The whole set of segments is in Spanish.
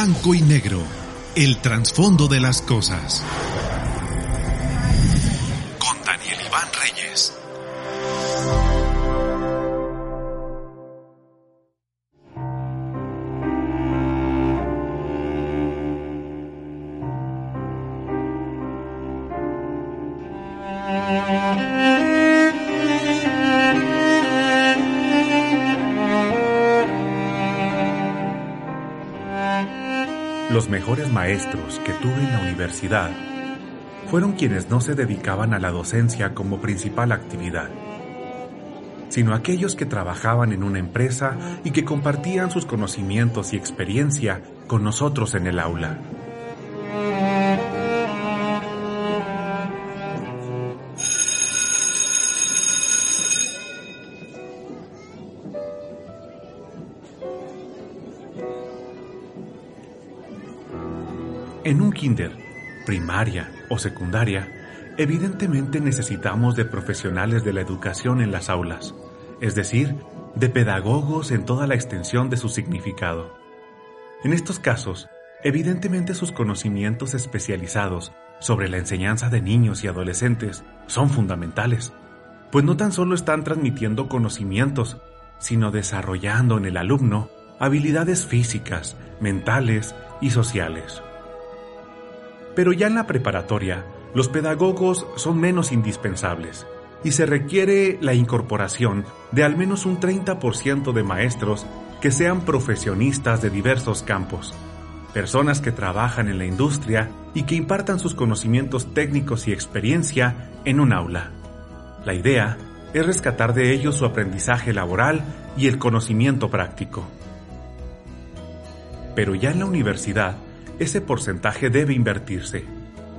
Blanco y negro, el trasfondo de las cosas. Mejores maestros que tuve en la universidad fueron quienes no se dedicaban a la docencia como principal actividad, sino aquellos que trabajaban en una empresa y que compartían sus conocimientos y experiencia con nosotros en el aula. En un kinder, primaria o secundaria, evidentemente necesitamos de profesionales de la educación en las aulas, es decir, de pedagogos en toda la extensión de su significado. En estos casos, evidentemente sus conocimientos especializados sobre la enseñanza de niños y adolescentes son fundamentales, pues no tan solo están transmitiendo conocimientos, sino desarrollando en el alumno habilidades físicas, mentales y sociales. Pero ya en la preparatoria, los pedagogos son menos indispensables y se requiere la incorporación de al menos un 30% de maestros que sean profesionistas de diversos campos, personas que trabajan en la industria y que impartan sus conocimientos técnicos y experiencia en un aula. La idea es rescatar de ellos su aprendizaje laboral y el conocimiento práctico. Pero ya en la universidad, ese porcentaje debe invertirse,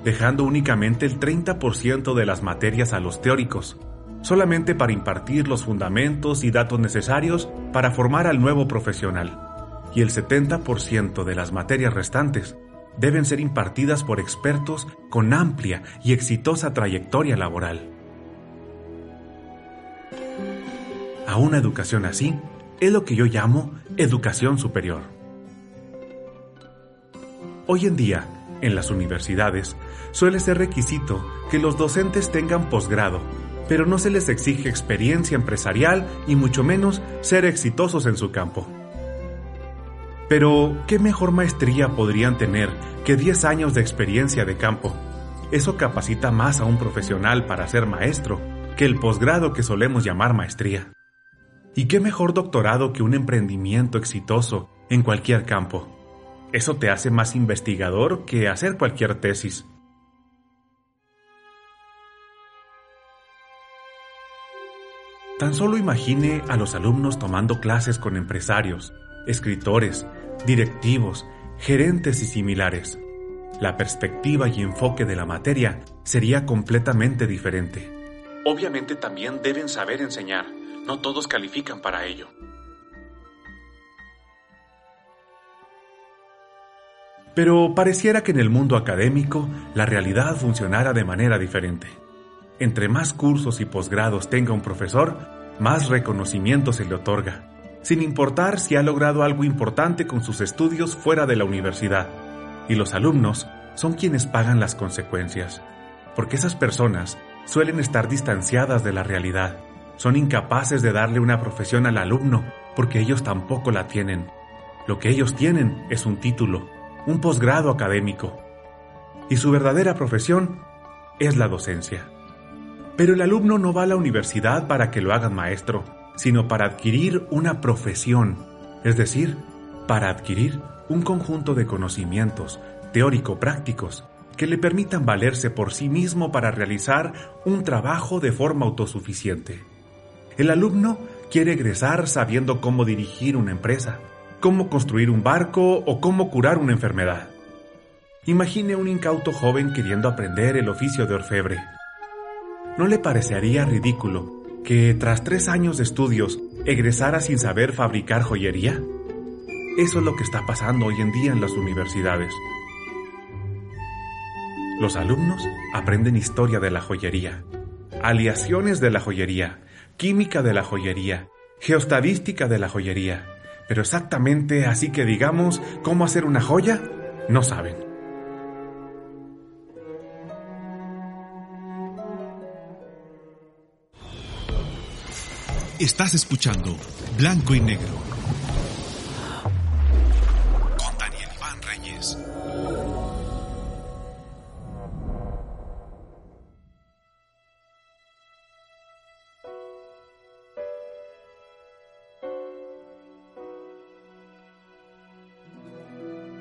dejando únicamente el 30% de las materias a los teóricos, solamente para impartir los fundamentos y datos necesarios para formar al nuevo profesional, y el 70% de las materias restantes deben ser impartidas por expertos con amplia y exitosa trayectoria laboral. A una educación así es lo que yo llamo educación superior. Hoy en día, en las universidades, suele ser requisito que los docentes tengan posgrado, pero no se les exige experiencia empresarial y mucho menos ser exitosos en su campo. Pero, ¿qué mejor maestría podrían tener que 10 años de experiencia de campo? Eso capacita más a un profesional para ser maestro que el posgrado que solemos llamar maestría. ¿Y qué mejor doctorado que un emprendimiento exitoso en cualquier campo? Eso te hace más investigador que hacer cualquier tesis. Tan solo imagine a los alumnos tomando clases con empresarios, escritores, directivos, gerentes y similares. La perspectiva y enfoque de la materia sería completamente diferente. Obviamente también deben saber enseñar, no todos califican para ello. Pero pareciera que en el mundo académico la realidad funcionara de manera diferente. Entre más cursos y posgrados tenga un profesor, más reconocimiento se le otorga, sin importar si ha logrado algo importante con sus estudios fuera de la universidad. Y los alumnos son quienes pagan las consecuencias, porque esas personas suelen estar distanciadas de la realidad, son incapaces de darle una profesión al alumno porque ellos tampoco la tienen. Lo que ellos tienen es un título, un posgrado académico. Y su verdadera profesión es la docencia. Pero el alumno no va a la universidad para que lo hagan maestro, sino para adquirir una profesión, es decir, para adquirir un conjunto de conocimientos teórico-prácticos que le permitan valerse por sí mismo para realizar un trabajo de forma autosuficiente. El alumno quiere egresar sabiendo cómo dirigir una empresa, cómo construir un barco o cómo curar una enfermedad. Imagine un incauto joven queriendo aprender el oficio de orfebre. ¿No le parecería ridículo que tras tres años de estudios egresara sin saber fabricar joyería? Eso es lo que está pasando hoy en día en las universidades. Los alumnos aprenden historia de la joyería, aleaciones de la joyería, química de la joyería, geostadística de la joyería, pero exactamente así que digamos cómo hacer una joya, no saben. Estás escuchando Blanco y Negro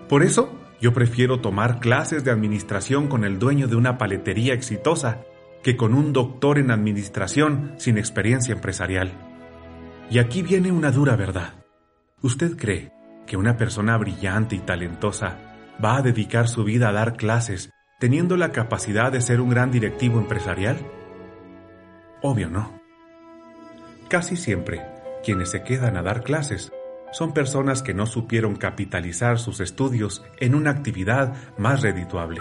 Por eso, yo prefiero tomar clases de administración con el dueño de una paletería exitosa que con un doctor en administración sin experiencia empresarial. Y aquí viene una dura verdad. ¿Usted cree que una persona brillante y talentosa va a dedicar su vida a dar clases teniendo la capacidad de ser un gran directivo empresarial? Obvio no. Casi siempre, quienes se quedan a dar clases son personas que no supieron capitalizar sus estudios en una actividad más redituable.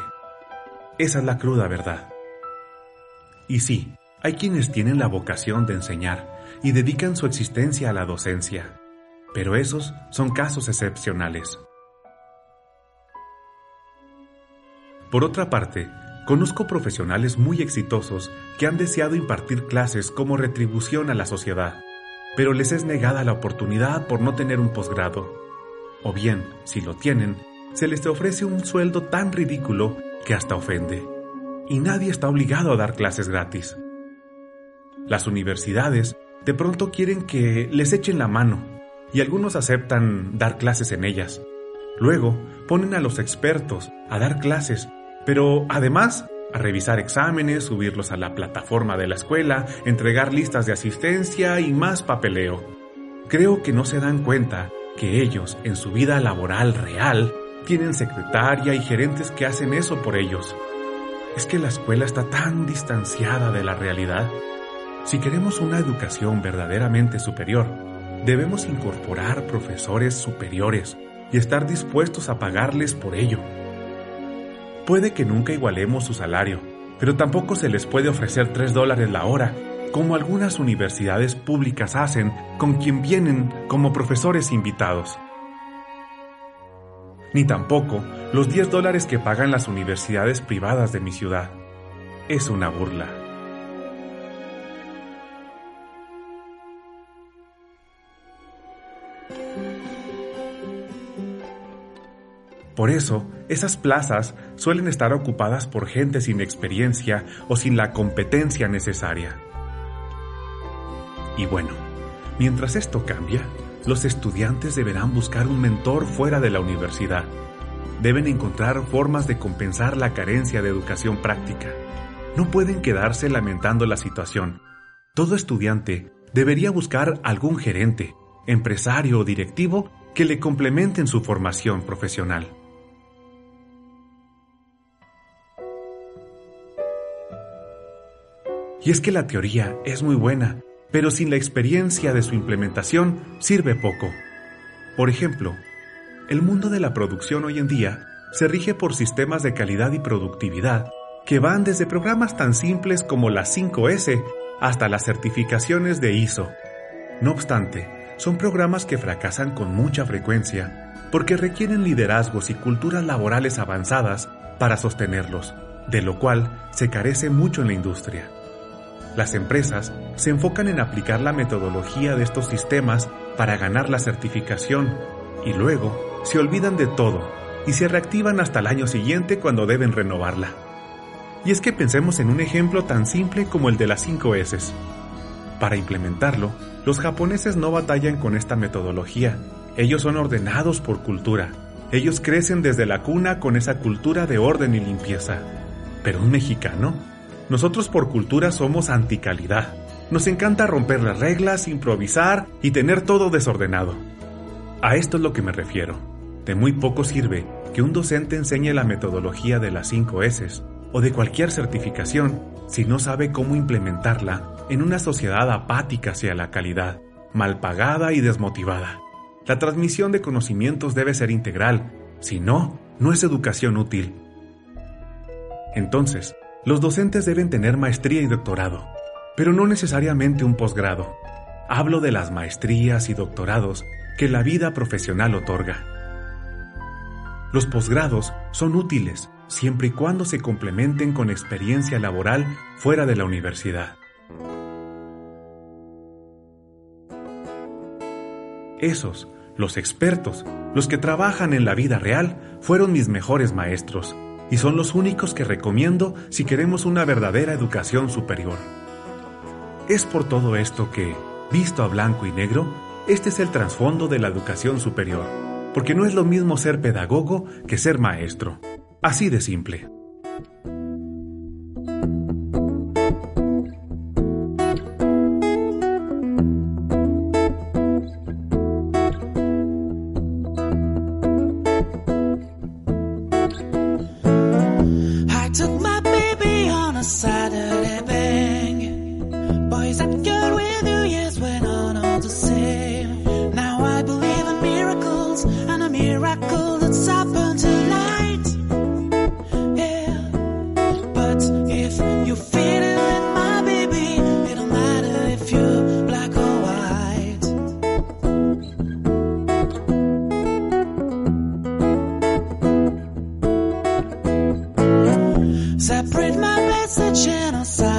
Esa es la cruda verdad. Y sí, hay quienes tienen la vocación de enseñar y dedican su existencia a la docencia, pero esos son casos excepcionales. Por otra parte, conozco profesionales muy exitosos que han deseado impartir clases como retribución a la sociedad, pero les es negada la oportunidad por no tener un posgrado. O bien, si lo tienen, se les ofrece un sueldo tan ridículo que hasta ofende. Y nadie está obligado a dar clases gratis. Las universidades de pronto quieren que les echen la mano y algunos aceptan dar clases en ellas. Luego ponen a los expertos a dar clases, pero además a revisar exámenes, subirlos a la plataforma de la escuela, entregar listas de asistencia y más papeleo. Creo que no se dan cuenta que ellos, en su vida laboral real, tienen secretaria y gerentes que hacen eso por ellos. Es que la escuela está tan distanciada de la realidad. Si queremos una educación verdaderamente superior, debemos incorporar profesores superiores y estar dispuestos a pagarles por ello. Puede que nunca igualemos su salario, pero tampoco se les puede ofrecer 3 dólares la hora, como algunas universidades públicas hacen con quien vienen como profesores invitados. Ni tampoco los 10 dólares que pagan las universidades privadas de mi ciudad. Es una burla. Por eso, esas plazas suelen estar ocupadas por gente sin experiencia o sin la competencia necesaria. Y bueno, mientras esto cambia, los estudiantes deberán buscar un mentor fuera de la universidad. Deben encontrar formas de compensar la carencia de educación práctica. No pueden quedarse lamentando la situación. Todo estudiante debería buscar algún gerente, empresario o directivo que le complementen su formación profesional. Y es que la teoría es muy buena, pero sin la experiencia de su implementación sirve poco. Por ejemplo, el mundo de la producción hoy en día se rige por sistemas de calidad y productividad que van desde programas tan simples como la 5S hasta las certificaciones de ISO. No obstante, son programas que fracasan con mucha frecuencia porque requieren liderazgos y culturas laborales avanzadas para sostenerlos, de lo cual se carece mucho en la industria. Las empresas se enfocan en aplicar la metodología de estos sistemas para ganar la certificación y luego se olvidan de todo y se reactivan hasta el año siguiente cuando deben renovarla. Y es que pensemos en un ejemplo tan simple como el de las 5 S. Para implementarlo, los japoneses no batallan con esta metodología. Ellos son ordenados por cultura. Ellos crecen desde la cuna con esa cultura de orden y limpieza. Pero un mexicano nosotros por cultura somos anticalidad. Nos encanta romper las reglas, improvisar y tener todo desordenado. A esto es lo que me refiero. De muy poco sirve que un docente enseñe la metodología de las 5 S o de cualquier certificación si no sabe cómo implementarla en una sociedad apática hacia la calidad, mal pagada y desmotivada. La transmisión de conocimientos debe ser integral, si no, no es educación útil. Entonces, los docentes deben tener maestría y doctorado, pero no necesariamente un posgrado. Hablo de las maestrías y doctorados que la vida profesional otorga. Los posgrados son útiles siempre y cuando se complementen con experiencia laboral fuera de la universidad. Esos, los expertos, los que trabajan en la vida real, fueron mis mejores maestros y son los únicos que recomiendo si queremos una verdadera educación superior. Es por todo esto que, visto a blanco y negro, este es el trasfondo de la educación superior, porque no es lo mismo ser pedagogo que ser maestro. Así de simple. Saturday bang. Boys and girls with new years went on all the same. Now I believe in miracles, and a miracle that's happened tonight. Yeah, but if you feel it with my baby, it don't matter if you're black or white. Separate my genocide.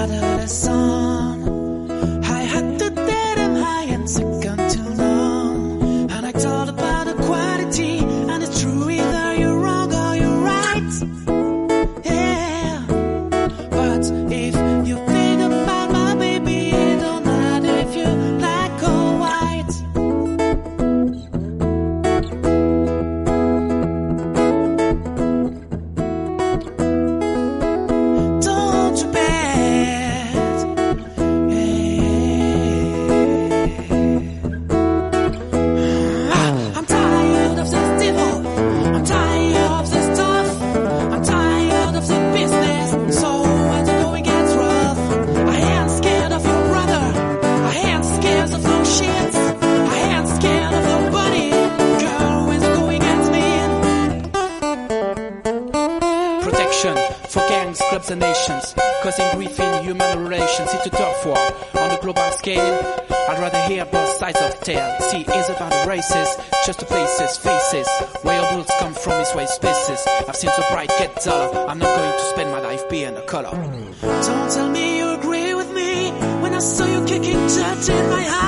for gangs, clubs and nations, causing grief in human relations. It's a tough war on a global scale. I'd rather hear both sides of the tale. See, it's about races, just the places, faces. Where your bullets come from is where spaces. I've seen so bright get duller. I'm not going to spend my life being a color. Don't tell me you agree with me when I saw you kicking dirt in my house.